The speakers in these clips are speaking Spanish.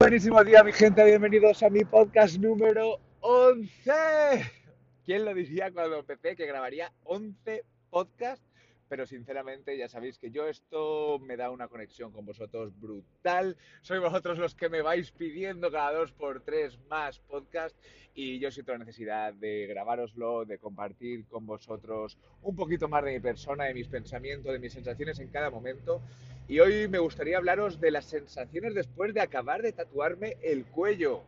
Buenísimo día, mi gente. Bienvenidos a mi podcast número 11. ¿Quién lo diría cuando empecé que grabaría 11 podcasts? Pero sinceramente ya sabéis que yo esto me da una conexión con vosotros brutal. Sois vosotros los que me vais pidiendo cada por tres más podcasts y yo siento la necesidad de grabároslo, de compartir con vosotros un poquito más de mi persona, de mis pensamientos, de mis sensaciones en cada momento. Y hoy me gustaría hablaros de las sensaciones después de acabar de tatuarme el cuello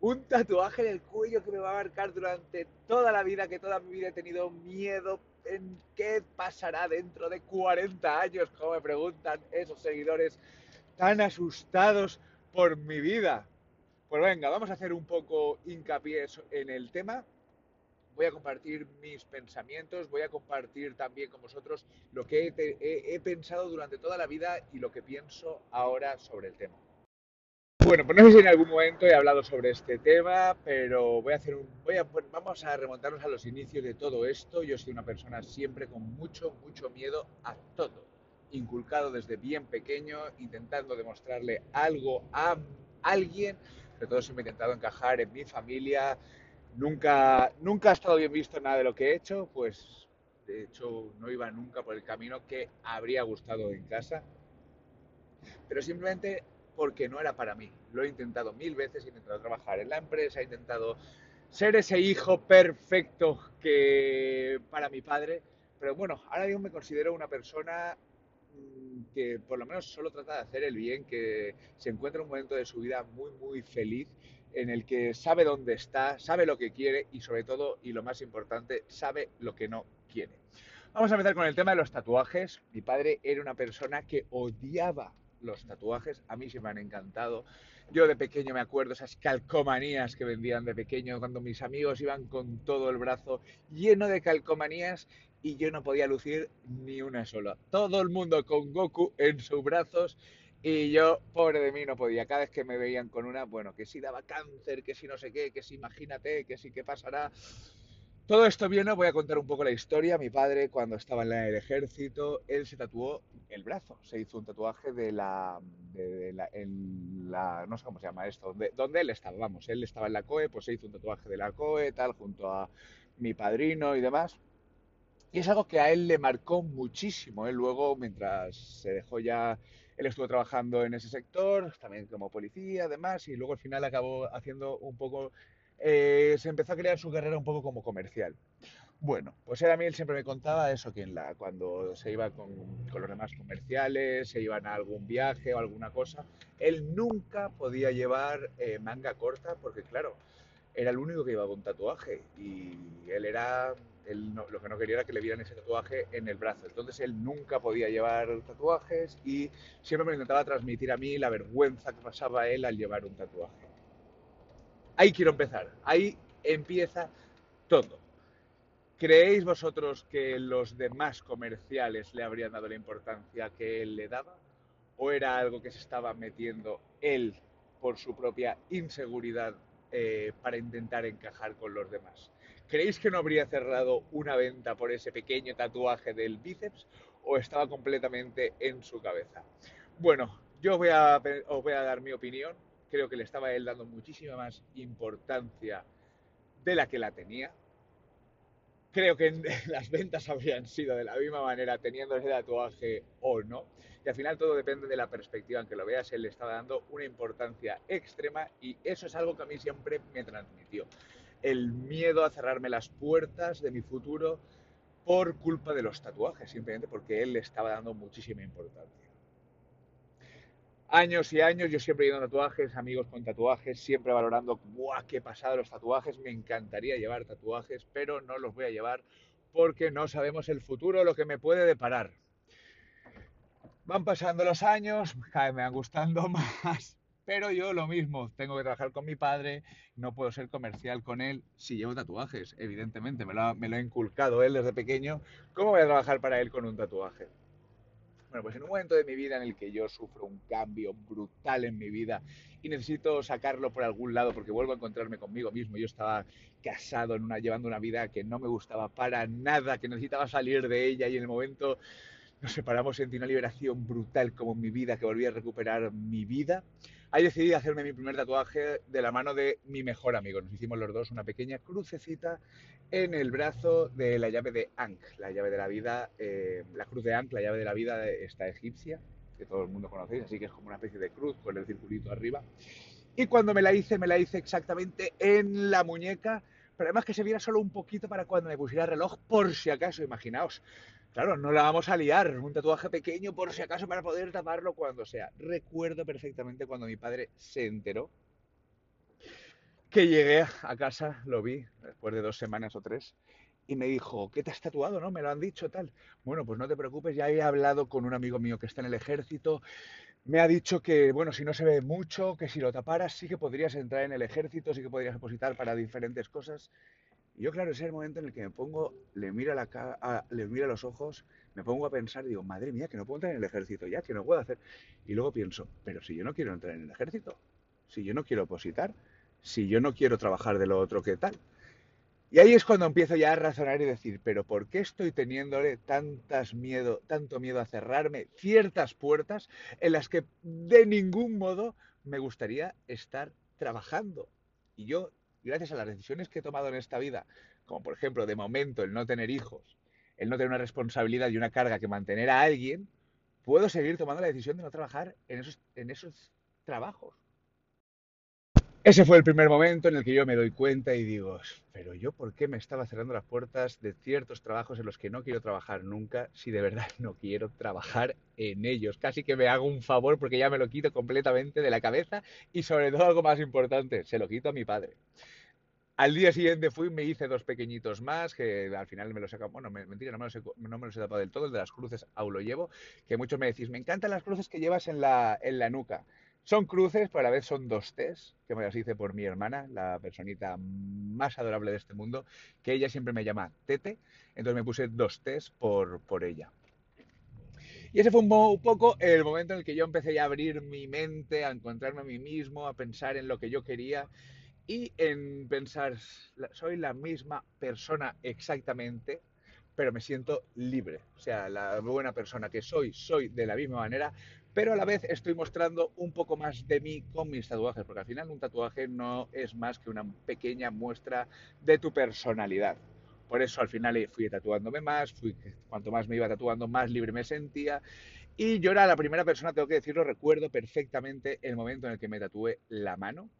un tatuaje en el cuello que me va a marcar durante toda la vida, que toda mi vida he tenido miedo en qué pasará dentro de 40 años, como me preguntan esos seguidores tan asustados por mi vida. Pues venga, vamos a hacer un poco hincapié en el tema. Voy a compartir mis pensamientos, voy a compartir también con vosotros lo que he, pensado durante toda la vida y lo que pienso ahora sobre el tema. Bueno, pues no sé si en algún momento he hablado sobre este tema, pero voy a hacer vamos a remontarnos a los inicios de todo esto. Yo soy una persona siempre con mucho, mucho miedo a todo, inculcado desde bien pequeño, intentando demostrarle algo a alguien, sobre todo siempre intentado encajar en mi familia. Nunca, nunca ha estado bien visto nada de lo que he hecho, pues de hecho no iba nunca por el camino que habría gustado en casa, pero simplemente porque no era para mí. Lo he intentado mil veces, he intentado trabajar en la empresa, he intentado ser ese hijo perfecto que para mi padre, pero bueno, ahora mismo me considero una persona mm, que por lo menos solo trata de hacer el bien, que se encuentra en un momento de su vida muy, muy feliz, en el que sabe dónde está, sabe lo que quiere y sobre todo, y lo más importante, sabe lo que no quiere. Vamos a empezar con el tema de los tatuajes. Mi padre era una persona que odiaba los tatuajes, a mí se me han encantado. Yo de pequeño me acuerdo esas calcomanías que vendían de pequeño, cuando mis amigos iban con todo el brazo lleno de calcomanías y yo no podía lucir ni una sola. Todo el mundo con Goku en sus brazos y yo, pobre de mí, no podía. Cada vez que me veían con una, bueno, que si daba cáncer, que si no sé qué, que si imagínate, que si qué pasará. Todo esto viene, voy a contar un poco la historia. Mi padre, cuando estaba en el ejército, él se tatuó el brazo. Se hizo un tatuaje de la, de la, en la no sé cómo se llama esto, donde, donde, él estaba. Vamos, él estaba en la COE, pues se hizo un tatuaje de la COE, tal, junto a mi padrino y demás. Y es algo que a él le marcó muchísimo. Él luego, mientras se dejó ya, él estuvo trabajando en ese sector, también como policía, además, y luego al final acabó haciendo un poco eh, se empezó a crear su carrera un poco como comercial. Bueno, pues él a mí él siempre me contaba eso, que en la, cuando se iba con, con, los demás comerciales, se iban a algún viaje o alguna cosa, él nunca podía llevar eh, manga corta porque, claro, era el único que llevaba un tatuaje y él era, él no, lo que no quería era que le vieran ese tatuaje en el brazo. Entonces él nunca podía llevar tatuajes y siempre me intentaba transmitir a mí la vergüenza que pasaba él al llevar un tatuaje. Ahí quiero empezar, ahí empieza todo. ¿Creéis vosotros que los demás comerciales le habrían dado la importancia que él le daba? ¿O era algo que se estaba metiendo él por su propia inseguridad eh, para intentar encajar con los demás? ¿Creéis que no habría cerrado una venta por ese pequeño tatuaje del bíceps o estaba completamente en su cabeza? Bueno, yo voy a, os voy a dar mi opinión creo que le estaba él dando muchísima más importancia de la que la tenía. Creo que las ventas habrían sido de la misma manera teniendo ese tatuaje o no. Y al final todo depende de la perspectiva en que lo veas. Él le estaba dando una importancia extrema y eso es algo que a mí siempre me transmitió. El miedo a cerrarme las puertas de mi futuro por culpa de los tatuajes, simplemente porque él le estaba dando muchísima importancia años y años, yo siempre a tatuajes, amigos con tatuajes, siempre valorando, ¡buah, qué pasado los tatuajes! Me encantaría llevar tatuajes, pero no los voy a llevar porque no sabemos el futuro, lo que me puede deparar. Van pasando los años, me van gustando más, pero yo lo mismo, tengo que trabajar con mi padre, no puedo ser comercial con él si llevo tatuajes, evidentemente, me lo ha, me lo ha inculcado él desde pequeño, ¿cómo voy a trabajar para él con un tatuaje? Bueno, pues en un momento de mi vida en el que yo sufro un cambio brutal en mi vida y necesito sacarlo por algún lado porque vuelvo a encontrarme conmigo mismo. Yo estaba casado, en una, llevando una vida que no me gustaba para nada, que necesitaba salir de ella y en el momento nos separamos, sentí una liberación brutal como en mi vida, que volví a recuperar mi vida. Ahí decidí hacerme mi primer tatuaje de la mano de mi mejor amigo. Nos hicimos los dos una pequeña crucecita en el brazo de la llave de Ankh, la llave de la vida, eh, la cruz de Ankh, la llave de la vida esta egipcia, que todo el mundo conocéis, así que es como una especie de cruz con el circulito arriba. Y cuando me la hice, me la hice exactamente en la muñeca, pero además que se viera solo un poquito para cuando me pusiera el reloj, por si acaso, imaginaos. Claro, no la vamos a liar, un tatuaje pequeño por si acaso para poder taparlo cuando sea. Recuerdo perfectamente cuando mi padre se enteró que llegué a casa, lo vi después de dos semanas o tres, y me dijo, ¿qué te has tatuado? ¿No? Me lo han dicho tal. Bueno, pues no te preocupes, ya he hablado con un amigo mío que está en el ejército. Me ha dicho que, bueno, si no se ve mucho, que si lo taparas sí que podrías entrar en el ejército, sí que podrías depositar para diferentes cosas. Y yo, claro, ese es el momento en el que me pongo, le miro, a la cara, le miro a los ojos, me pongo a pensar digo, madre mía, que no puedo entrar en el ejército ya, que no puedo hacer. Y luego pienso, pero si yo no quiero entrar en el ejército, si yo no quiero opositar, si yo no quiero trabajar de lo otro, ¿qué tal? Y ahí es cuando empiezo ya a razonar y decir, pero ¿por qué estoy teniéndole tantas miedo, tanto miedo a cerrarme ciertas puertas en las que de ningún modo me gustaría estar trabajando? Y yo gracias a las decisiones que he tomado en esta vida, como por ejemplo de momento el no tener hijos, el no tener una responsabilidad y una carga que mantener a alguien, puedo seguir tomando la decisión de no trabajar en esos, en esos trabajos. Ese fue el primer momento en el que yo me doy cuenta y digo, pero yo por qué me estaba cerrando las puertas de ciertos trabajos en los que no quiero trabajar nunca si de verdad no quiero trabajar en ellos. Casi que me hago un favor porque ya me lo quito completamente de la cabeza y sobre todo algo más importante, se lo quito a mi padre. Al día siguiente fui, me hice dos pequeñitos más, que al final me los he bueno, mentira, no me los he, no me los tapado del todo, el de las cruces aún lo llevo, que muchos me decís, me encantan las cruces que llevas en la, en la nuca. Son cruces, pero a la vez son dos T's, que me las hice por mi hermana, la personita más adorable de este mundo, que ella siempre me llama Tete, entonces me puse dos T's por, por ella. Y ese fue un, poco el momento en el que yo empecé a abrir mi mente, a encontrarme a mí mismo, a pensar en lo que yo quería y en pensar, soy la misma persona exactamente, pero me siento libre. O sea, la buena persona que soy, soy de la misma manera, pero a la vez estoy mostrando un poco más de mí con mis tatuajes, porque al final un tatuaje no es más que una pequeña muestra de tu personalidad. Por eso al final fui tatuándome más, fui, cuanto más me iba tatuando, más libre me sentía. Y yo era la primera persona, tengo que decirlo, recuerdo perfectamente el momento en el que me tatué la mano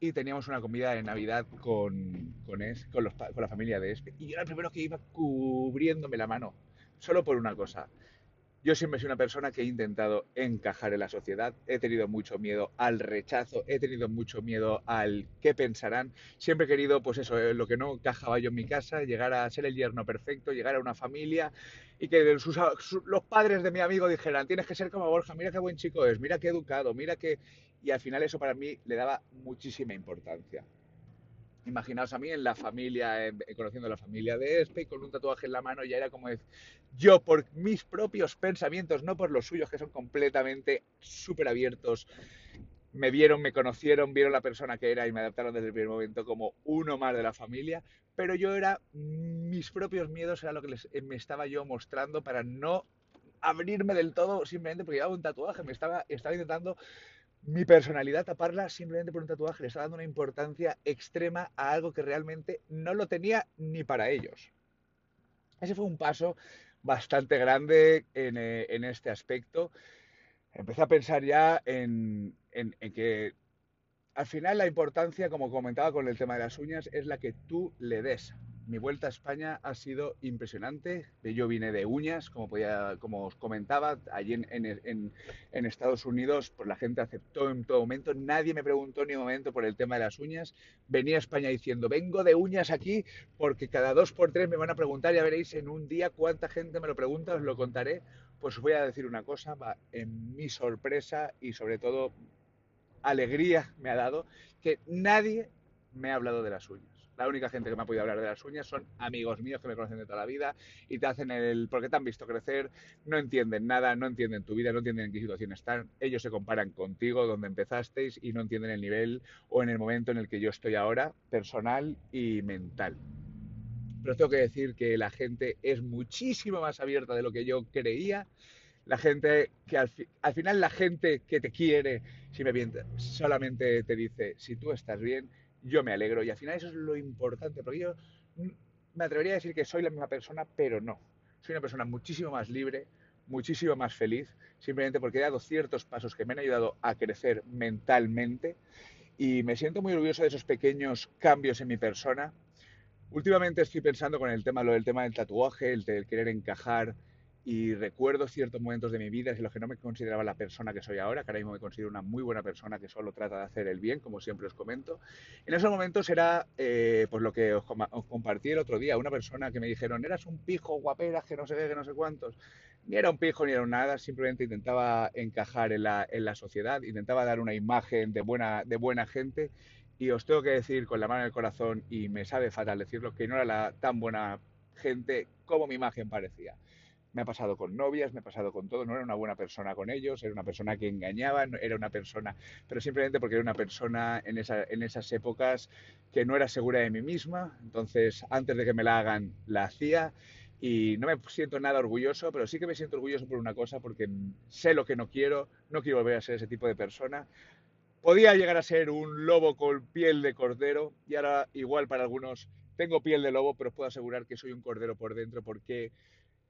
y teníamos una comida de Navidad con, con, con, con la familia de Espe. Y yo era el primero que iba cubriéndome la mano, solo por una cosa. Yo siempre soy una persona que he intentado encajar en la sociedad, he tenido mucho miedo al rechazo, he tenido mucho miedo al qué pensarán. Siempre he querido, pues eso, eh, lo que no encajaba yo en mi casa, llegar a ser el yerno perfecto, llegar a una familia y que los padres de mi amigo dijeran, tienes que ser como Borja, mira qué buen chico es, mira qué educado, mira qué... Y al final eso para mí le daba muchísima importancia. Imaginaos a mí en la familia, conociendo la familia de Espe con un tatuaje en la mano, ya era como yo por mis propios pensamientos, no por los suyos, que son completamente súper abiertos, me vieron, me conocieron, vieron la persona que era y me adaptaron desde el primer momento como uno más de la familia, pero yo era, mis propios miedos era lo que les, me estaba yo mostrando para no abrirme del todo simplemente porque llevaba un tatuaje, me estaba, estaba intentando mi personalidad taparla simplemente por un tatuaje le está dando una importancia extrema a algo que realmente no lo tenía ni para ellos. Ese fue un paso bastante grande en, eh, este aspecto. Empecé a pensar ya en, en que al final la importancia, como comentaba con el tema de las uñas, es la que tú le des mi vuelta a España ha sido impresionante. Yo vine de uñas, como, os comentaba, allí en, Estados Unidos pues la gente aceptó en todo momento, nadie me preguntó ni un momento por el tema de las uñas. Venía a España diciendo, vengo de uñas aquí porque cada dos por tres me van a preguntar, ya veréis en un día cuánta gente me lo pregunta, os lo contaré. Pues voy a decir una cosa, en mi sorpresa y sobre todo alegría me ha dado que nadie me ha hablado de las uñas. La única gente que me ha podido hablar de las uñas son amigos míos que me conocen de toda la vida y te hacen el... porque te han visto crecer, no entienden nada, no entienden tu vida, no entienden en qué situación están. Ellos se comparan contigo, donde empezasteis y no entienden el nivel o en el momento en el que yo estoy ahora, personal y mental. Pero tengo que decir que la gente es muchísimo más abierta de lo que yo creía La gente que al, final la gente que te quiere, si me solamente te dice, si tú estás bien, yo me alegro. Y al final eso es lo importante, porque yo me atrevería a decir que soy la misma persona, pero no. Soy una persona muchísimo más libre, muchísimo más feliz, simplemente porque he dado ciertos pasos que me han ayudado a crecer mentalmente y me siento muy orgulloso de esos pequeños cambios en mi persona. Últimamente estoy pensando con el tema, lo del tema del tatuaje, el del querer encajar, y recuerdo ciertos momentos de mi vida en los que no me consideraba la persona que soy ahora, que ahora mismo me considero una muy buena persona que solo trata de hacer el bien, como siempre os comento. En esos momentos era eh, pues lo que os, compartí el otro día, una persona que me dijeron, eras un pijo, guaperas, que no sé qué, que no sé cuántos. Ni era un pijo ni era nada, simplemente intentaba encajar en la, en la sociedad, intentaba dar una imagen de buena, de buena gente y os tengo que decir con la mano en el corazón, y me sabe fatal decirlo, que no era la tan buena gente como mi imagen parecía. Me ha pasado con novias, me ha pasado con todo, no era una buena persona con ellos, era una persona que engañaba, era una persona, pero simplemente porque era una persona en, esa, en esas épocas que no era segura de mí misma, entonces antes de que me la hagan la hacía y no me siento nada orgulloso, pero sí que me siento orgulloso por una cosa, porque sé lo que no quiero, no quiero volver a ser ese tipo de persona. Podía llegar a ser un lobo con piel de cordero y ahora igual para algunos tengo piel de lobo, pero os puedo asegurar que soy un cordero por dentro porque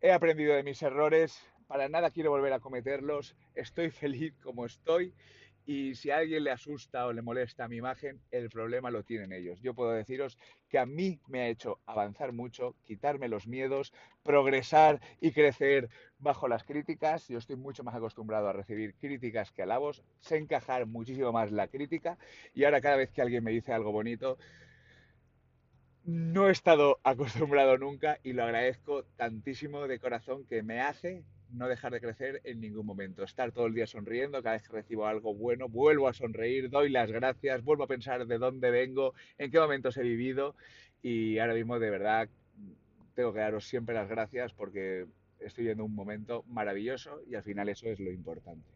He aprendido de mis errores, para nada quiero volver a cometerlos, estoy feliz como estoy y si a alguien le asusta o le molesta mi imagen, el problema lo tienen ellos. Yo puedo deciros que a mí me ha hecho avanzar mucho, quitarme los miedos, progresar y crecer bajo las críticas. Yo estoy mucho más acostumbrado a recibir críticas que alabos, sé encajar muchísimo más la crítica y ahora cada vez que alguien me dice algo bonito, no he estado acostumbrado nunca y lo agradezco tantísimo de corazón que me hace no dejar de crecer en ningún momento. Estar todo el día sonriendo, cada vez que recibo algo bueno, vuelvo a sonreír, doy las gracias, vuelvo a pensar de dónde vengo, en qué momentos he vivido y ahora mismo de verdad tengo que daros siempre las gracias porque estoy en un momento maravilloso y al final eso es lo importante.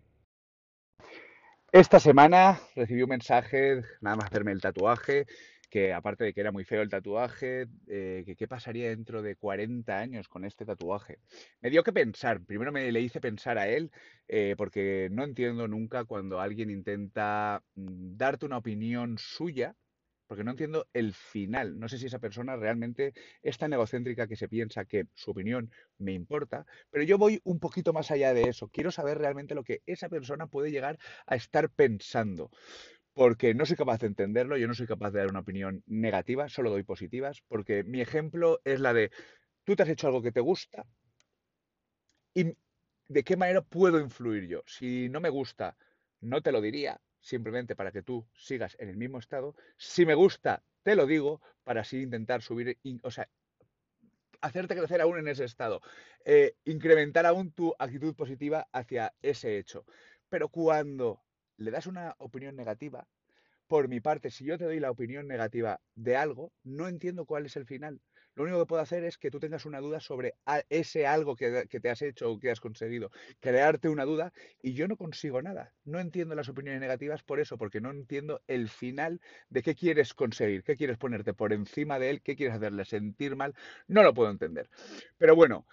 Esta semana recibí un mensaje, nada más hacerme el tatuaje, que aparte de que era muy feo el tatuaje, eh, que qué pasaría dentro de 40 años con este tatuaje. Me dio que pensar, primero me le hice pensar a él, eh, porque no entiendo nunca cuando alguien intenta mm, darte una opinión suya, porque no entiendo el final. No sé si esa persona realmente es tan egocéntrica que se piensa que su opinión me importa, pero yo voy un poquito más allá de eso. Quiero saber realmente lo que esa persona puede llegar a estar pensando porque no soy capaz de entenderlo, yo no soy capaz de dar una opinión negativa, solo doy positivas, porque mi ejemplo es la de, tú te has hecho algo que te gusta y de qué manera puedo influir yo. Si no me gusta, no te lo diría, simplemente para que tú sigas en el mismo estado. Si me gusta, te lo digo, para así intentar subir, o sea, hacerte crecer aún en ese estado, eh, incrementar aún tu actitud positiva hacia ese hecho. Pero cuando le das una opinión negativa, por mi parte, si yo te doy la opinión negativa de algo, no entiendo cuál es el final. Lo único que puedo hacer es que tú tengas una duda sobre ese algo que, te has hecho o que has conseguido, crearte una duda y yo no consigo nada. No entiendo las opiniones negativas por eso, porque no entiendo el final de qué quieres conseguir, qué quieres ponerte por encima de él, qué quieres hacerle sentir mal. No lo puedo entender. Pero bueno,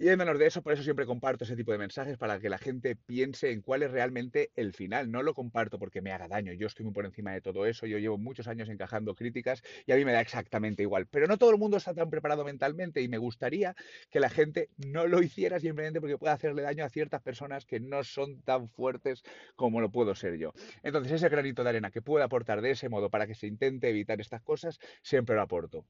y en menos de eso, por eso siempre comparto ese tipo de mensajes para que la gente piense en cuál es realmente el final. No lo comparto porque me haga daño. Yo estoy muy por encima de todo eso. Yo llevo muchos años encajando críticas y a mí me da exactamente igual. Pero no todo el mundo está tan preparado mentalmente y me gustaría que la gente no lo hiciera simplemente porque puede hacerle daño a ciertas personas que no son tan fuertes como lo puedo ser yo. Entonces, ese granito de arena que pueda aportar de ese modo para que se intente evitar estas cosas, siempre lo aporto.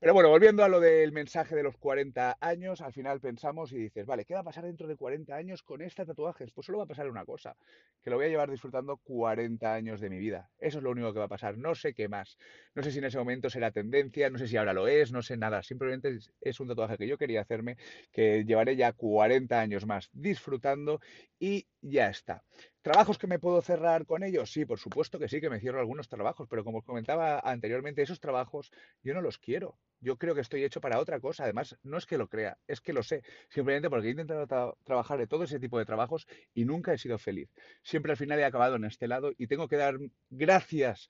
Pero bueno, volviendo a lo del mensaje de los 40 años, al final pensamos y dices, vale, ¿qué va a pasar dentro de 40 años con este tatuajes? Pues solo va a pasar una cosa, que lo voy a llevar disfrutando 40 años de mi vida. Eso es lo único que va a pasar, no sé qué más. No sé si en ese momento será tendencia, no sé si ahora lo es, no sé nada. Simplemente es un tatuaje que yo quería hacerme, que llevaré ya 40 años más disfrutando y ya está. ¿Trabajos que me puedo cerrar con ellos? Sí, por supuesto que sí, que me cierro algunos trabajos, pero como os comentaba anteriormente, esos trabajos yo no los quiero. Yo creo que estoy hecho para otra cosa. Además, no es que lo crea, es que lo sé. Simplemente porque he intentado trabajar de todo ese tipo de trabajos y nunca he sido feliz. Siempre al final he acabado en este lado y tengo que dar gracias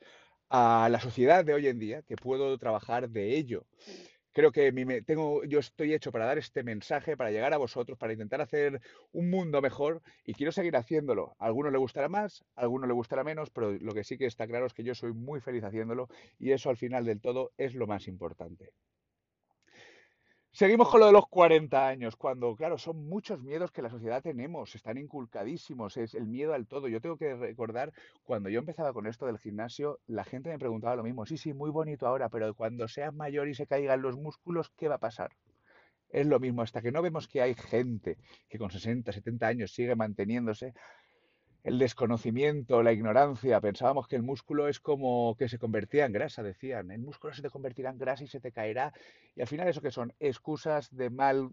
a la sociedad de hoy en día que puedo trabajar de ello creo que tengo, yo estoy hecho para dar este mensaje, para llegar a vosotros, para intentar hacer un mundo mejor y quiero seguir haciéndolo. A algunos le gustará más, a algunos le gustará menos, pero lo que sí que está claro es que yo soy muy feliz haciéndolo y eso al final del todo es lo más importante. Seguimos con lo de los 40 años, cuando, claro, son muchos miedos que la sociedad tenemos, están inculcadísimos, es el miedo al todo. Yo tengo que recordar, cuando yo empezaba con esto del gimnasio, la gente me preguntaba lo mismo, sí, sí, muy bonito ahora, pero cuando seas mayor y se caigan los músculos, ¿qué va a pasar? Es lo mismo, hasta que no vemos que hay gente que con 60, 70 años sigue manteniéndose, el desconocimiento, la ignorancia. Pensábamos que el músculo es como que se convertía en grasa, decían. El músculo se te convertirá en grasa y se te caerá. Y al final eso que son excusas de mal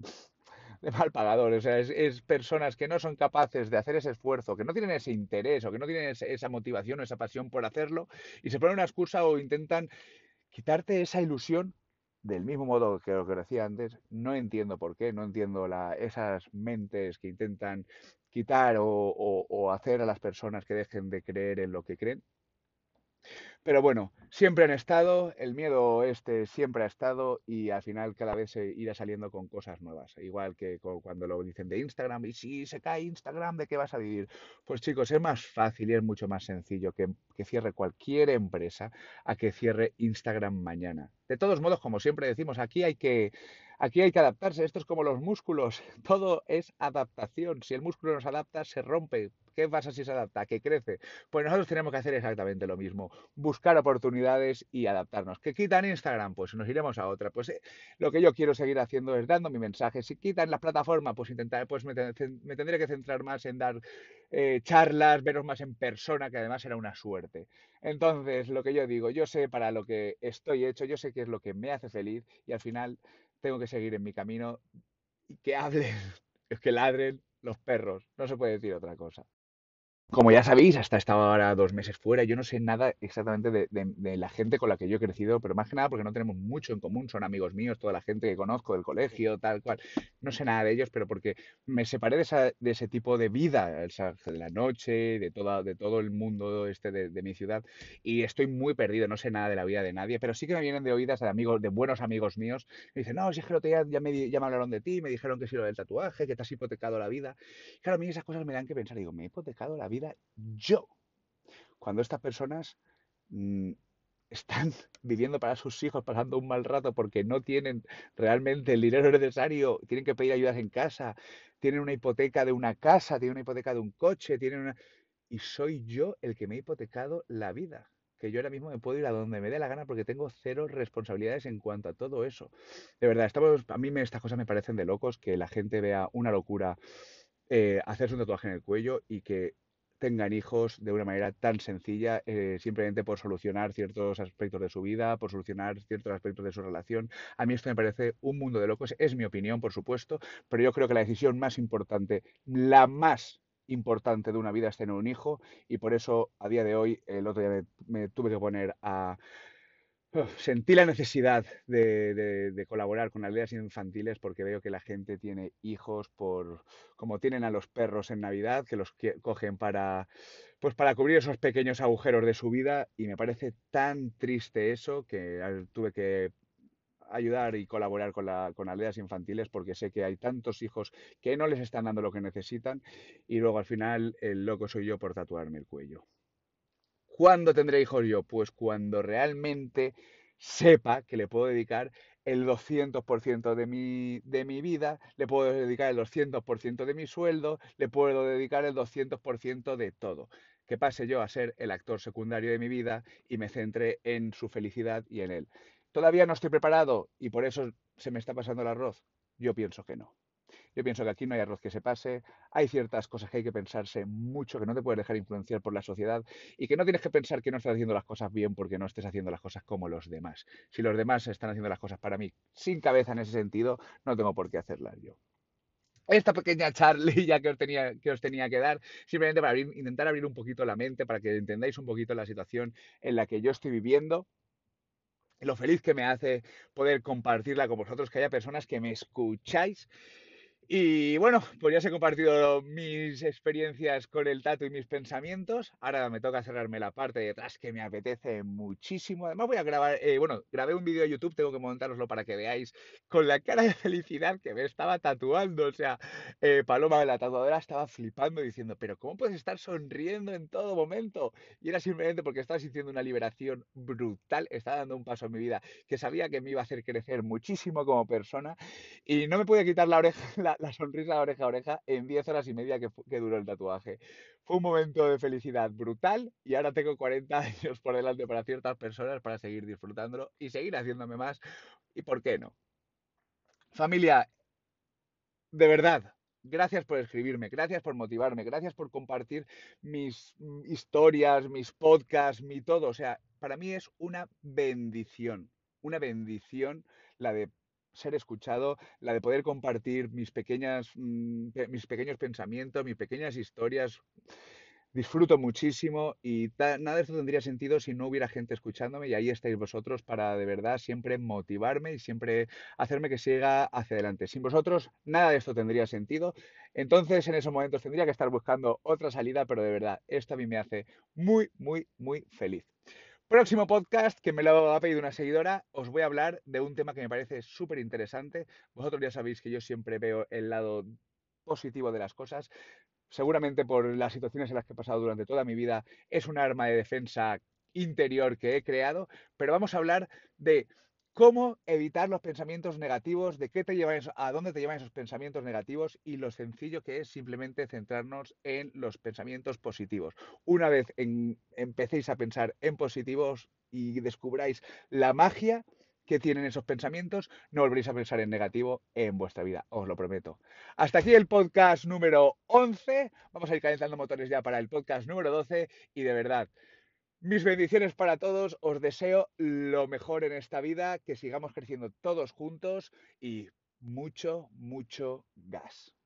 de mal pagador, o sea, es, personas que no son capaces de hacer ese esfuerzo, que no tienen ese interés o que no tienen esa motivación o esa pasión por hacerlo y se ponen una excusa o intentan quitarte esa ilusión del mismo modo que lo que decía antes, no entiendo por qué, no entiendo la, esas mentes que intentan quitar o, hacer a las personas que dejen de creer en lo que creen. Pero bueno, siempre han estado, el miedo este siempre ha estado y al final cada vez se irá saliendo con cosas nuevas. Igual que cuando lo dicen de Instagram, y si se cae Instagram, ¿de qué vas a vivir? Pues chicos, es más fácil y es mucho más sencillo que, que cierre cualquier empresa a que cierre Instagram mañana. De todos modos, como siempre decimos, aquí hay que Aquí hay que adaptarse, esto es como los músculos, todo es adaptación. Si el músculo no se adapta, se rompe. ¿Qué pasa si se adapta? ¿Qué crece? Pues nosotros tenemos que hacer exactamente lo mismo, buscar oportunidades y adaptarnos. ¿Qué quitan Instagram? Pues nos iremos a otra. Pues eh, lo que yo quiero seguir haciendo es dando mi mensaje. Si quitan la plataforma, pues intentar, pues me, tendré que centrar más en dar eh, charlas, veros más en persona, que además será una suerte. Entonces, lo que yo digo, yo sé para lo que estoy hecho, yo sé qué es lo que me hace feliz y al final tengo que seguir en mi camino y que hablen, que ladren los perros. No se puede decir otra cosa. Como ya sabéis, hasta estaba ahora dos meses fuera. Yo no sé nada exactamente de, la gente con la que yo he crecido, pero más que nada porque no tenemos mucho en común. Son amigos míos, toda la gente que conozco del colegio, tal cual. No sé nada de ellos, pero porque me separé de, esa, de ese tipo de vida, de la noche, de, toda, de todo el mundo este de, mi ciudad. Y estoy muy perdido, no sé nada de la vida de nadie, pero sí que me vienen de oídas de amigos, de buenos amigos míos. Me dicen, no, si es que ya, ya, me, ya me hablaron de ti, me dijeron que si lo del tatuaje, que te has hipotecado la vida. Claro, a mí esas cosas me dan que pensar. Digo, me he hipotecado la vida yo. Cuando estas personas mm, están viviendo para sus hijos, pasando un mal rato porque no tienen realmente el dinero necesario, tienen que pedir ayudas en casa, tienen una hipoteca de una casa, tienen una hipoteca de un coche, tienen una... Y soy yo el que me he hipotecado la vida que yo ahora mismo me puedo ir a donde me dé la gana porque tengo cero responsabilidades en cuanto a todo eso. De verdad, estamos, a mí estas cosas me parecen de locos, que la gente vea una locura eh, hacerse un tatuaje en el cuello y que tengan hijos de una manera tan sencilla, eh, simplemente por solucionar ciertos aspectos de su vida, por solucionar ciertos aspectos de su relación. A mí esto me parece un mundo de locos, es mi opinión, por supuesto, pero yo creo que la decisión más importante, la más importante de una vida es tener un hijo y por eso a día de hoy, el otro día me tuve que poner a sentí la necesidad de, colaborar con aldeas infantiles porque veo que la gente tiene hijos por como tienen a los perros en Navidad que los cogen para pues para cubrir esos pequeños agujeros de su vida y me parece tan triste eso que tuve que ayudar y colaborar con, la, con aldeas infantiles porque sé que hay tantos hijos que no les están dando lo que necesitan y luego al final el loco soy yo por tatuarme el cuello. ¿Cuándo tendré hijos yo? Pues cuando realmente sepa que le puedo dedicar el 200% de mi, de mi vida, le puedo dedicar el 200% de mi sueldo, le puedo dedicar el 200% de todo. Que pase yo a ser el actor secundario de mi vida y me centre en su felicidad y en él. ¿Todavía no estoy preparado y por eso se me está pasando el arroz? Yo pienso que no. Yo pienso que aquí no hay arroz que se pase, hay ciertas cosas que hay que pensarse mucho, que no te puedes dejar influenciar por la sociedad y que no tienes que pensar que no estás haciendo las cosas bien porque no estés haciendo las cosas como los demás. Si los demás están haciendo las cosas para mí sin cabeza en ese sentido, no tengo por qué hacerlas yo esta pequeña charlilla que os tenía que, os tenía que dar, simplemente para intentar abrir un poquito la mente, para que entendáis un poquito la situación en la que yo estoy viviendo, lo feliz que me hace poder compartirla con vosotros, que haya personas que me escucháis Y bueno, pues ya os he compartido mis experiencias con el tatu y mis pensamientos. Ahora me toca cerrarme la parte de detrás que me apetece muchísimo. Además voy a grabar, eh, bueno, grabé un vídeo de YouTube, tengo que montároslo para que veáis con la cara de felicidad que me estaba tatuando. O sea, eh, Paloma de la tatuadora estaba flipando diciendo, pero ¿cómo puedes estar sonriendo en todo momento? Y era simplemente porque estaba sintiendo una liberación brutal, estaba dando un paso en mi vida que sabía que me iba a hacer crecer muchísimo como persona y no me podía quitar la oreja, la sonrisa oreja a oreja en 10 horas y media que, que, duró el tatuaje. Fue un momento de felicidad brutal y ahora tengo 40 años por delante para ciertas personas para seguir disfrutándolo y seguir haciéndome más. ¿Y por qué no? Familia, de verdad, Gracias por escribirme, gracias por motivarme, gracias por compartir mis historias, mis podcasts, mi todo. O sea, para mí es una bendición, una bendición la de ser escuchado, la de poder compartir mis pequeñas, mm, mis pequeños pensamientos, mis pequeñas historias. Disfruto muchísimo y nada de esto tendría sentido si no hubiera gente escuchándome y ahí estáis vosotros para de verdad siempre motivarme y siempre hacerme que siga hacia adelante. Sin vosotros nada de esto tendría sentido. Entonces en esos momentos tendría que estar buscando otra salida, pero de verdad esto a mí me hace muy, muy, muy feliz. Próximo podcast que me lo ha pedido una seguidora, os voy a hablar de un tema que me parece súper interesante. Vosotros ya sabéis que yo siempre veo el lado positivo de las cosas. Seguramente por las situaciones en las que he pasado durante toda mi vida es un arma de defensa interior que he creado, pero vamos a hablar de cómo evitar los pensamientos negativos, de qué te llevan, a dónde te llevan esos pensamientos negativos y lo sencillo que es simplemente centrarnos en los pensamientos positivos. Una vez empecéis a pensar en positivos y descubráis la magia que tienen esos pensamientos, no volveréis a pensar en negativo en vuestra vida, os lo prometo. Hasta aquí el podcast número 11. Vamos a ir calentando motores ya para el podcast número 12 y de verdad, mis bendiciones para todos, os deseo lo mejor en esta vida, que sigamos creciendo todos juntos y mucho, mucho gas.